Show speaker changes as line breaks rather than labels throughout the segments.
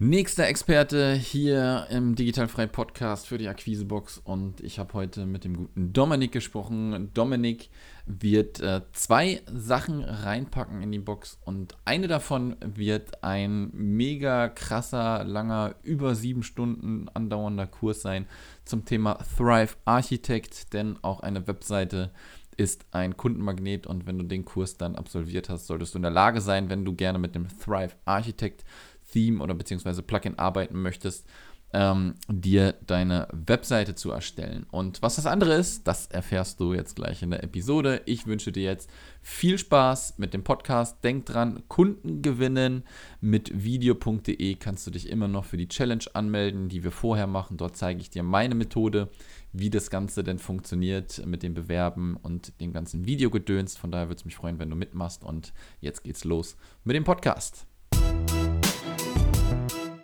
Nächster Experte hier im Digitalfrei Podcast für die Akquisebox. Und ich habe heute mit dem guten Dominik gesprochen. Dominik wird äh, zwei Sachen reinpacken in die Box. Und eine davon wird ein mega krasser, langer, über sieben Stunden andauernder Kurs sein zum Thema Thrive Architect, denn auch eine Webseite ist ein Kundenmagnet. Und wenn du den Kurs dann absolviert hast, solltest du in der Lage sein, wenn du gerne mit dem Thrive Architect Theme oder beziehungsweise Plugin arbeiten möchtest, ähm, dir deine Webseite zu erstellen. Und was das andere ist, das erfährst du jetzt gleich in der Episode. Ich wünsche dir jetzt viel Spaß mit dem Podcast. Denk dran, Kunden gewinnen. Mit video.de kannst du dich immer noch für die Challenge anmelden, die wir vorher machen. Dort zeige ich dir meine Methode, wie das Ganze denn funktioniert mit dem Bewerben und dem ganzen Videogedöns. Von daher würde es mich freuen, wenn du mitmachst. Und jetzt geht's los mit dem Podcast.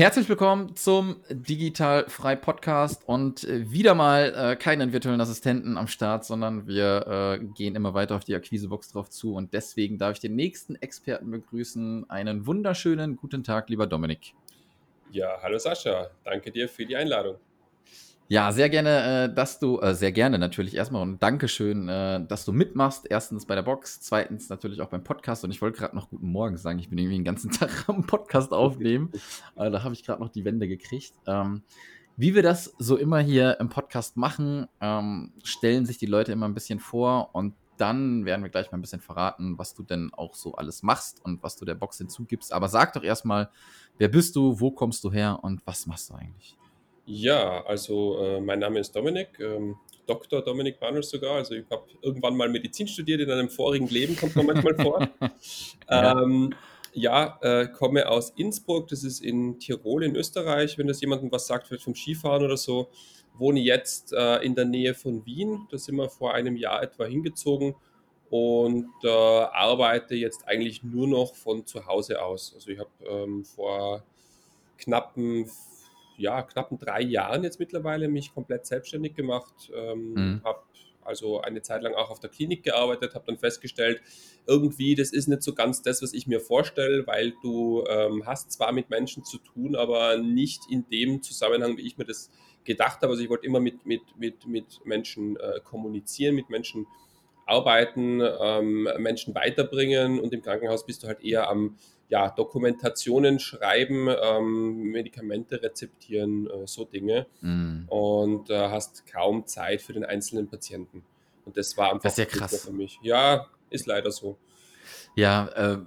Herzlich willkommen zum Digital Frei Podcast und äh, wieder mal äh, keinen virtuellen Assistenten am Start, sondern wir äh, gehen immer weiter auf die Akquisebox drauf zu und deswegen darf ich den nächsten Experten begrüßen. Einen wunderschönen guten Tag, lieber Dominik.
Ja, hallo Sascha, danke dir für die Einladung.
Ja, sehr gerne, äh, dass du, äh, sehr gerne natürlich erstmal und Dankeschön, äh, dass du mitmachst. Erstens bei der Box, zweitens natürlich auch beim Podcast. Und ich wollte gerade noch Guten Morgen sagen. Ich bin irgendwie den ganzen Tag am Podcast aufnehmen. äh, da habe ich gerade noch die Wände gekriegt. Ähm, wie wir das so immer hier im Podcast machen, ähm, stellen sich die Leute immer ein bisschen vor und dann werden wir gleich mal ein bisschen verraten, was du denn auch so alles machst und was du der Box hinzugibst. Aber sag doch erstmal, wer bist du, wo kommst du her und was machst du eigentlich?
Ja, also äh, mein Name ist Dominik, ähm, Dr. Dominik Manuels sogar. Also ich habe irgendwann mal Medizin studiert in einem vorigen Leben, kommt man manchmal vor. ja, ähm, ja äh, komme aus Innsbruck, das ist in Tirol in Österreich, wenn das jemandem was sagt, vielleicht vom Skifahren oder so. Wohne jetzt äh, in der Nähe von Wien, da sind wir vor einem Jahr etwa hingezogen und äh, arbeite jetzt eigentlich nur noch von zu Hause aus. Also ich habe ähm, vor knappen ja, knappen drei Jahren jetzt mittlerweile mich komplett selbstständig gemacht. Ähm, mhm. Habe also eine Zeit lang auch auf der Klinik gearbeitet, habe dann festgestellt, irgendwie, das ist nicht so ganz das, was ich mir vorstelle, weil du ähm, hast zwar mit Menschen zu tun, aber nicht in dem Zusammenhang, wie ich mir das gedacht habe. Also ich wollte immer mit, mit, mit, mit Menschen äh, kommunizieren, mit Menschen arbeiten, ähm, Menschen weiterbringen und im Krankenhaus bist du halt eher am ja, Dokumentationen schreiben, ähm, Medikamente rezeptieren, äh, so Dinge. Mm. Und äh, hast kaum Zeit für den einzelnen Patienten. Und das war einfach
das ja krass.
für mich. Ja, ist leider so.
Ja, äh,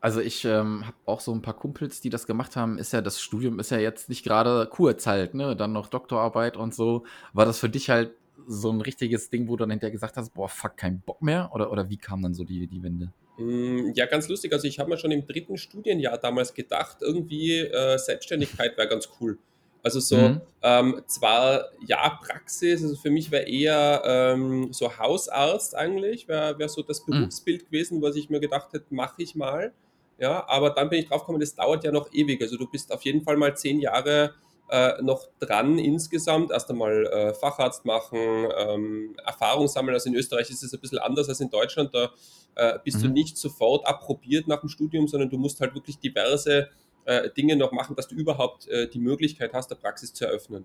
also ich ähm, habe auch so ein paar Kumpels, die das gemacht haben. Ist ja das Studium ist ja jetzt nicht gerade kurz halt, ne? Dann noch Doktorarbeit und so. War das für dich halt so ein richtiges Ding, wo du dann hinterher gesagt hast, boah, fuck, kein Bock mehr? Oder, oder wie kam dann so die, die Wende?
Mm, ja, ganz lustig. Also ich habe mir schon im dritten Studienjahr damals gedacht, irgendwie äh, Selbstständigkeit wäre ganz cool. Also so mhm. ähm, zwar ja Praxis, also für mich wäre eher ähm, so Hausarzt eigentlich, wäre wär so das mhm. Berufsbild mhm. gewesen, was ich mir gedacht hätte, mache ich mal. Ja, aber dann bin ich drauf gekommen, das dauert ja noch ewig. Also du bist auf jeden Fall mal zehn Jahre äh, noch dran insgesamt. Erst einmal äh, Facharzt machen, ähm, Erfahrung sammeln. Also in Österreich ist es ein bisschen anders als in Deutschland. Da äh, bist mhm. du nicht sofort approbiert nach dem Studium, sondern du musst halt wirklich diverse äh, Dinge noch machen, dass du überhaupt äh, die Möglichkeit hast, der Praxis zu eröffnen.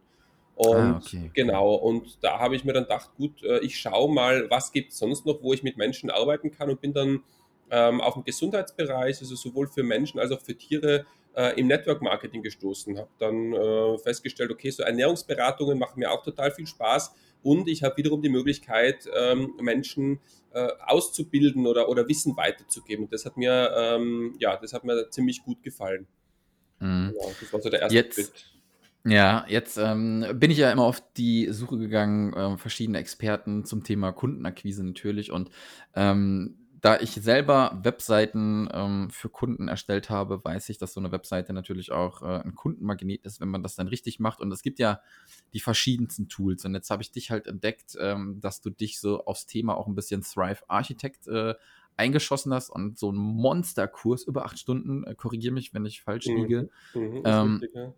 Und ah, okay. genau, und da habe ich mir dann gedacht, gut, äh, ich schaue mal, was gibt es sonst noch, wo ich mit Menschen arbeiten kann und bin dann ähm, auf dem Gesundheitsbereich, also sowohl für Menschen als auch für Tiere, äh, im Network Marketing gestoßen. Habe dann äh, festgestellt, okay, so Ernährungsberatungen machen mir auch total viel Spaß und ich habe wiederum die Möglichkeit, ähm, Menschen äh, auszubilden oder, oder Wissen weiterzugeben. Und das hat mir, ähm, ja, das hat mir ziemlich gut gefallen.
Mhm. Genau, das war so der erste Jetzt. Schritt. Ja, jetzt ähm, bin ich ja immer auf die Suche gegangen, äh, verschiedene Experten zum Thema Kundenakquise natürlich. Und ähm, da ich selber Webseiten ähm, für Kunden erstellt habe, weiß ich, dass so eine Webseite natürlich auch äh, ein Kundenmagnet ist, wenn man das dann richtig macht. Und es gibt ja die verschiedensten Tools. Und jetzt habe ich dich halt entdeckt, ähm, dass du dich so aufs Thema auch ein bisschen Thrive Architect äh, eingeschossen hast und so einen Monsterkurs über acht Stunden, äh, korrigiere mich, wenn ich falsch
Mhm.
liege,
Mhm, ist
ähm,
richtig, ja.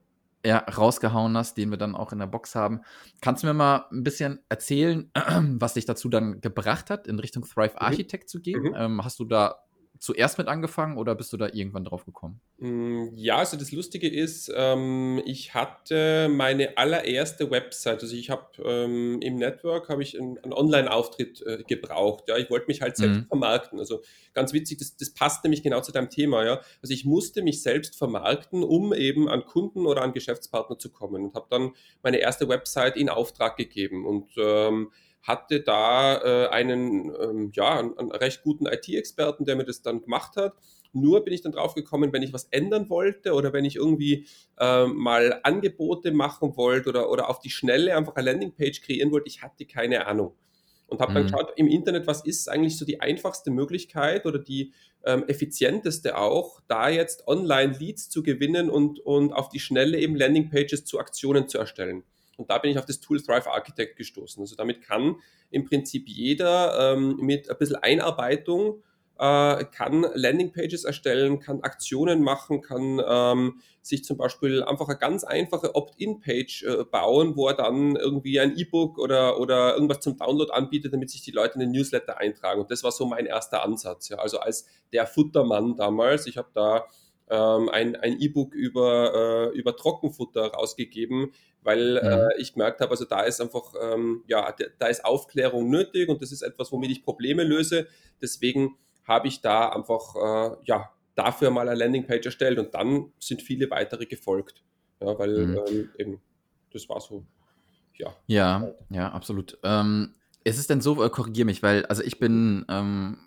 Ja, rausgehauen hast, den wir dann auch in der Box haben. Kannst du mir mal ein bisschen erzählen, was dich dazu dann gebracht hat, in Richtung Thrive
Mhm.
Architect zu gehen?
Mhm.
Ähm, hast du da zuerst mit angefangen oder bist du da irgendwann drauf gekommen?
Mm, Ja, also das Lustige ist, ähm, ich hatte meine allererste Website, also ich habe ähm, im Network habe ich einen, einen Online-Auftritt äh, gebraucht. Ja, ich wollte mich halt selbst
Mhm.
vermarkten. Also ganz witzig, das, das passt nämlich genau zu deinem Thema. Ja, also ich musste mich selbst vermarkten, um eben an Kunden oder an Geschäftspartner zu kommen und habe dann meine erste Website in Auftrag gegeben und ähm, hatte da äh, einen, ähm, ja, einen, recht guten IT-Experten, der mir das dann gemacht hat. Nur bin ich dann drauf gekommen, wenn ich was ändern wollte oder wenn ich irgendwie ähm, mal Angebote machen wollte oder, oder auf die Schnelle einfach eine Landingpage kreieren wollte, ich hatte keine Ahnung. Und habe dann
Mhm.
geschaut im Internet, was ist eigentlich so die einfachste Möglichkeit oder die ähm, effizienteste auch, da jetzt online Leads zu gewinnen und, und auf die Schnelle eben Landingpages zu Aktionen zu erstellen. Und da bin ich auf das Tool Thrive Architect gestoßen. Also damit kann im Prinzip jeder ähm, mit ein bisschen Einarbeitung äh, kann Landingpages erstellen, kann Aktionen machen, kann ähm, sich zum Beispiel einfach eine ganz einfache Opt-in-Page äh, bauen, wo er dann irgendwie ein E-Book oder, oder irgendwas zum Download anbietet, damit sich die Leute in den Newsletter eintragen. Und das war so mein erster Ansatz. Ja. Also als der Futtermann damals, ich habe da ähm, ein ein E-Book über, äh, über Trockenfutter rausgegeben, weil
Mhm.
äh, ich gemerkt habe, also da ist einfach, ähm, ja, da ist Aufklärung nötig und das ist etwas, womit ich Probleme löse. Deswegen habe ich da einfach, äh, ja, dafür mal eine Landingpage erstellt und dann sind viele weitere gefolgt. Ja, weil
Mhm.
ähm, eben, das war so, ja.
Ja, ja, absolut. Ähm, ist es denn so, äh, korrigier mich, weil, also ich bin, ähm,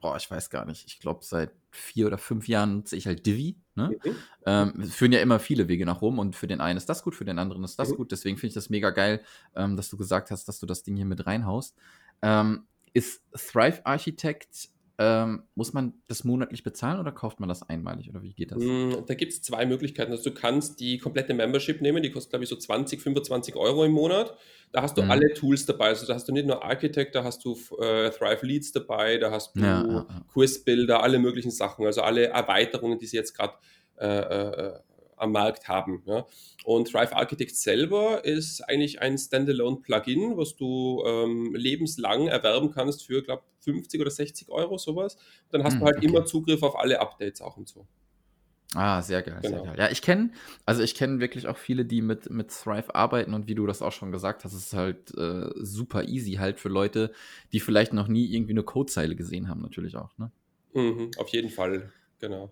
boah, ich weiß gar nicht, ich glaube, seit vier oder fünf Jahren nutze ich halt Divi. Ne?
Mhm.
Ähm, es führen ja immer viele Wege nach Rom und für den einen ist das gut, für den anderen ist das
Mhm.
gut. Deswegen finde ich das mega geil, ähm, dass du gesagt hast, dass du das Ding hier mit reinhaust. Ähm, ist Thrive Architect, ähm, muss man das monatlich bezahlen oder kauft man das einmalig oder wie geht das?
Mm, Da gibt es zwei Möglichkeiten. Also du kannst die komplette Membership nehmen, die kostet, glaube ich, so 20, 25 Euro im Monat. Da hast du
Mhm.
alle Tools dabei. Also da hast du nicht nur Architect, da hast du äh, Thrive Leads dabei, da hast du
Ja, ja, ja.
Quizbuilder, alle möglichen Sachen, also alle Erweiterungen, die sie jetzt gerade äh, äh, am Markt haben. Ja. Und Thrive Architect selber ist eigentlich ein Standalone-Plugin, was du ähm, lebenslang erwerben kannst für, glaube 50 oder 60 Euro, sowas. Dann hast
Hm,
du halt
okay.
immer Zugriff auf alle Updates auch und so.
Ah, sehr geil,
Genau.
sehr geil. Ja, ich kenne, also ich kenne wirklich auch viele, die mit, mit Thrive arbeiten und wie du das auch schon gesagt hast, es ist halt äh, super easy halt für Leute, die vielleicht noch nie irgendwie eine Codezeile gesehen haben, natürlich auch, ne?
Mhm, auf jeden Fall, genau.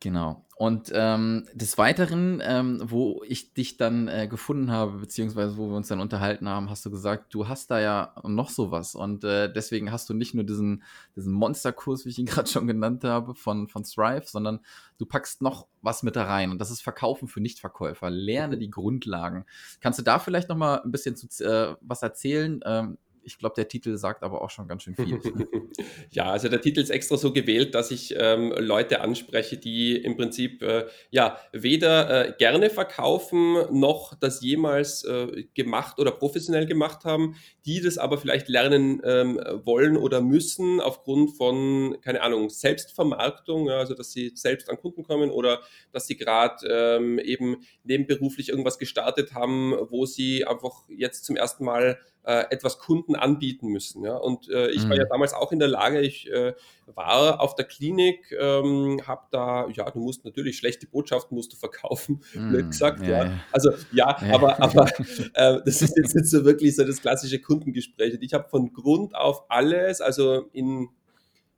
Genau. Und ähm, des Weiteren, ähm, wo ich dich dann äh, gefunden habe, beziehungsweise wo wir uns dann unterhalten haben, hast du gesagt, du hast da ja noch sowas. Und äh, deswegen hast du nicht nur diesen, diesen Monsterkurs, wie ich ihn gerade schon genannt habe, von, von Thrive, sondern du packst noch was mit da rein. Und das ist Verkaufen für Nichtverkäufer. Lerne die Grundlagen. Kannst du da vielleicht noch mal ein bisschen zu, äh, was erzählen? Ähm, ich glaube, der Titel sagt aber auch schon ganz schön viel.
Ja, also der Titel ist extra so gewählt, dass ich ähm, Leute anspreche, die im Prinzip äh, ja weder äh, gerne verkaufen noch das jemals äh, gemacht oder professionell gemacht haben, die das aber vielleicht lernen ähm, wollen oder müssen aufgrund von keine Ahnung Selbstvermarktung, ja, also dass sie selbst an Kunden kommen oder dass sie gerade ähm, eben nebenberuflich irgendwas gestartet haben, wo sie einfach jetzt zum ersten Mal äh, etwas Kunden anbieten müssen. Ja? Und äh, ich war
Mhm.
ja damals auch in der Lage, ich äh, war auf der Klinik, ähm, habe da, ja, du musst natürlich schlechte Botschaften musst du verkaufen, blöd
Hm,
gesagt, ja.
ja, ja.
Also ja,
Ja.
aber, aber äh, das ist jetzt nicht so wirklich so das klassische Kundengespräch. Und ich habe von Grund auf alles, also in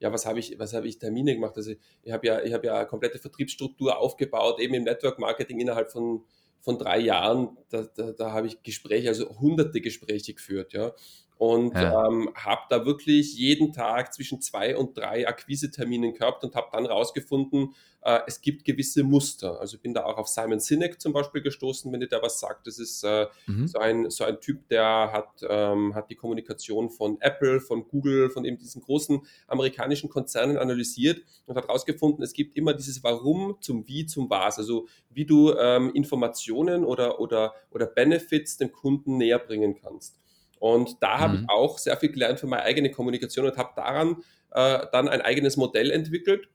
ja, was habe ich, was habe ich Termine gemacht? Also ich habe ja, ich habe ja eine komplette Vertriebsstruktur aufgebaut, eben im Network Marketing innerhalb von, von drei Jahren. Da, da, da habe ich Gespräche, also hunderte Gespräche geführt, ja. Und
Ja.
ähm, habe da wirklich jeden Tag zwischen zwei und drei Akquiseterminen gehabt und habe dann rausgefunden, äh, es gibt gewisse Muster. Also ich bin da auch auf Simon Sinek zum Beispiel gestoßen, wenn dir da was sagt. Das ist äh,
Mhm.
so ein, so ein Typ, der hat, ähm, hat die Kommunikation von Apple, von Google, von eben diesen großen amerikanischen Konzernen analysiert und hat herausgefunden, es gibt immer dieses Warum zum Wie zum Was. Also wie du ähm, Informationen oder, oder, oder Benefits dem Kunden näher bringen kannst. Und da habe
Mhm.
ich auch sehr viel gelernt für meine eigene Kommunikation und habe daran äh, dann ein eigenes Modell entwickelt,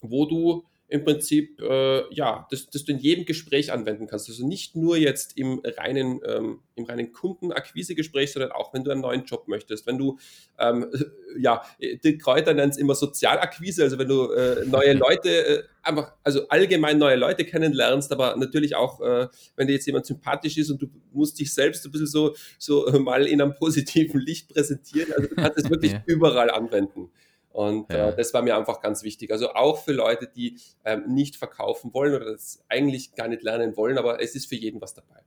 wo du im Prinzip, äh, ja, das, das du in jedem Gespräch anwenden kannst. Also nicht nur jetzt im reinen, ähm, im reinen Kundenakquisegespräch, sondern auch wenn du einen neuen Job möchtest. Wenn du, ähm, ja, die Kräuter nennen es immer Sozialakquise, also wenn du äh, neue Leute, äh, einfach, also allgemein neue Leute kennenlernst, aber natürlich auch, äh, wenn dir jetzt jemand sympathisch ist und du musst dich selbst ein bisschen so, so mal in einem positiven Licht präsentieren. Also du kannst es wirklich ja. überall anwenden. Und äh, ja. äh, das war mir einfach ganz wichtig. Also auch für Leute, die ähm, nicht verkaufen wollen oder das eigentlich gar nicht lernen wollen, aber es ist für jeden was dabei.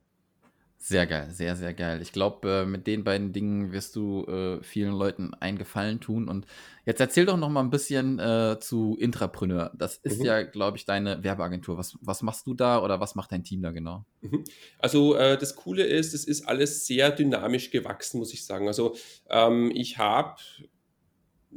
Sehr geil, sehr, sehr geil. Ich glaube, äh, mit den beiden Dingen wirst du äh, vielen Leuten einen Gefallen tun. Und jetzt erzähl doch noch mal ein bisschen äh, zu Intrapreneur. Das ist mhm. ja, glaube ich, deine Werbeagentur. Was, was machst du da oder was macht dein Team da genau?
Mhm. Also äh, das Coole ist, es ist alles sehr dynamisch gewachsen, muss ich sagen. Also ähm, ich habe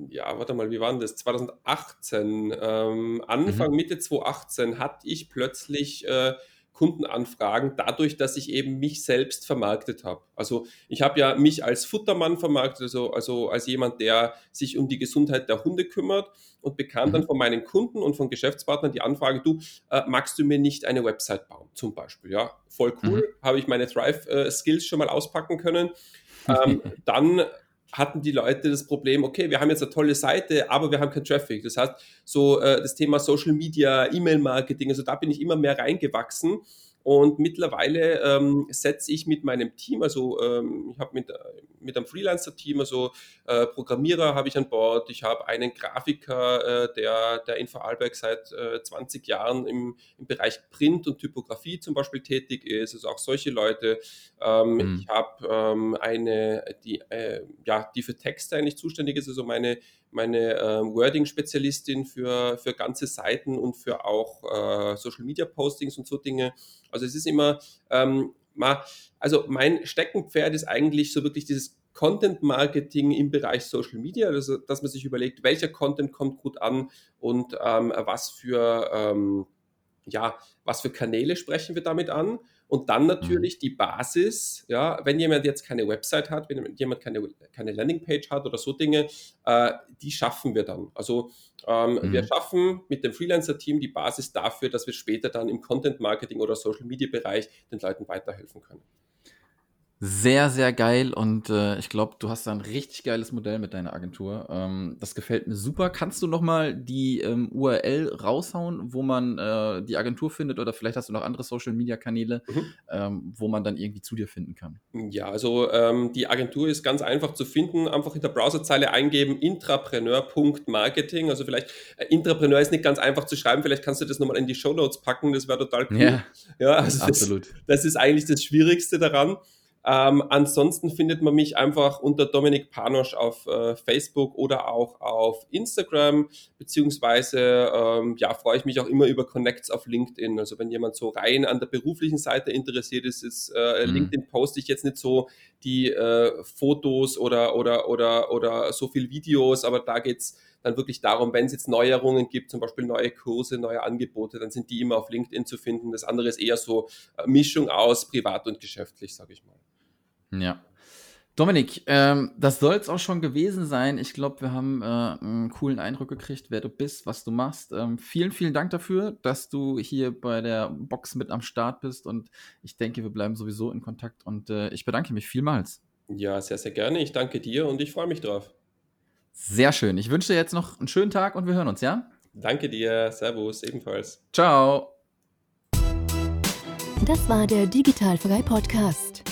ja, warte mal, wie war denn das? 2018, ähm, Anfang, mhm. Mitte 2018 hatte ich plötzlich äh, Kundenanfragen dadurch, dass ich eben mich selbst vermarktet habe. Also ich habe ja mich als Futtermann vermarktet, also, also als jemand, der sich um die Gesundheit der Hunde kümmert und bekam mhm. dann von meinen Kunden und von Geschäftspartnern die Anfrage, du, äh, magst du mir nicht eine Website bauen, zum Beispiel? Ja, voll cool, mhm. habe ich meine Thrive-Skills äh, schon mal auspacken können. Ähm, dann hatten die Leute das Problem, okay, wir haben jetzt eine tolle Seite, aber wir haben keinen Traffic. Das heißt, so äh, das Thema Social Media, E-Mail-Marketing, also da bin ich immer mehr reingewachsen und mittlerweile ähm, setze ich mit meinem Team, also ähm, ich habe mit, mit einem Freelancer-Team, also äh, Programmierer habe ich an Bord, ich habe einen Grafiker, äh, der, der in Vorarlberg seit äh, 20 Jahren im, im Bereich Print und Typografie zum Beispiel tätig ist, also auch solche Leute. Ähm, mhm. Ich habe ähm, eine, die, äh, ja, die für Texte eigentlich zuständig ist, also meine meine äh, Wording-Spezialistin für, für ganze Seiten und für auch äh, Social-Media-Postings und so Dinge. Also es ist immer, ähm, mal, also mein Steckenpferd ist eigentlich so wirklich dieses Content-Marketing im Bereich Social Media, also dass man sich überlegt, welcher Content kommt gut an und ähm, was für ähm, ja, was für Kanäle sprechen wir damit an? Und dann natürlich mhm. die Basis, ja, wenn jemand jetzt keine Website hat, wenn jemand keine, keine Landingpage hat oder so Dinge, äh, die schaffen wir dann. Also ähm, mhm. wir schaffen mit dem Freelancer-Team die Basis dafür, dass wir später dann im Content-Marketing oder Social-Media-Bereich den Leuten weiterhelfen können.
Sehr, sehr geil und äh, ich glaube, du hast da ein richtig geiles Modell mit deiner Agentur. Ähm, das gefällt mir super. Kannst du noch mal die ähm, URL raushauen, wo man äh, die Agentur findet oder vielleicht hast du noch andere Social-Media-Kanäle, mhm. ähm, wo man dann irgendwie zu dir finden kann?
Ja, also ähm, die Agentur ist ganz einfach zu finden. Einfach in der Browserzeile eingeben intrapreneur.marketing. Also vielleicht äh, Intrapreneur ist nicht ganz einfach zu schreiben. Vielleicht kannst du das nochmal in die Show Notes packen. Das wäre total cool. Ja, ja also absolut. Das, das ist eigentlich das Schwierigste daran. Ähm, ansonsten findet man mich einfach unter Dominik Panosch auf äh, Facebook oder auch auf Instagram, beziehungsweise ähm, ja, freue ich mich auch immer über Connects auf LinkedIn. Also wenn jemand so rein an der beruflichen Seite interessiert ist, ist äh, mhm. LinkedIn poste ich jetzt nicht so die äh, Fotos oder, oder, oder, oder so viel Videos, aber da geht's dann wirklich darum, wenn es jetzt Neuerungen gibt, zum Beispiel neue Kurse, neue Angebote, dann sind die immer auf LinkedIn zu finden. Das andere ist eher so äh, Mischung aus privat und geschäftlich, sage ich mal.
Ja. Dominik, ähm, das soll es auch schon gewesen sein. Ich glaube, wir haben äh, einen coolen Eindruck gekriegt, wer du bist, was du machst. Ähm, vielen, vielen Dank dafür, dass du hier bei der Box mit am Start bist. Und ich denke, wir bleiben sowieso in Kontakt. Und äh, ich bedanke mich vielmals.
Ja, sehr, sehr gerne. Ich danke dir und ich freue mich drauf.
Sehr schön. Ich wünsche dir jetzt noch einen schönen Tag und wir hören uns, ja?
Danke dir. Servus, ebenfalls.
Ciao.
Das war der Digitalfrei Podcast.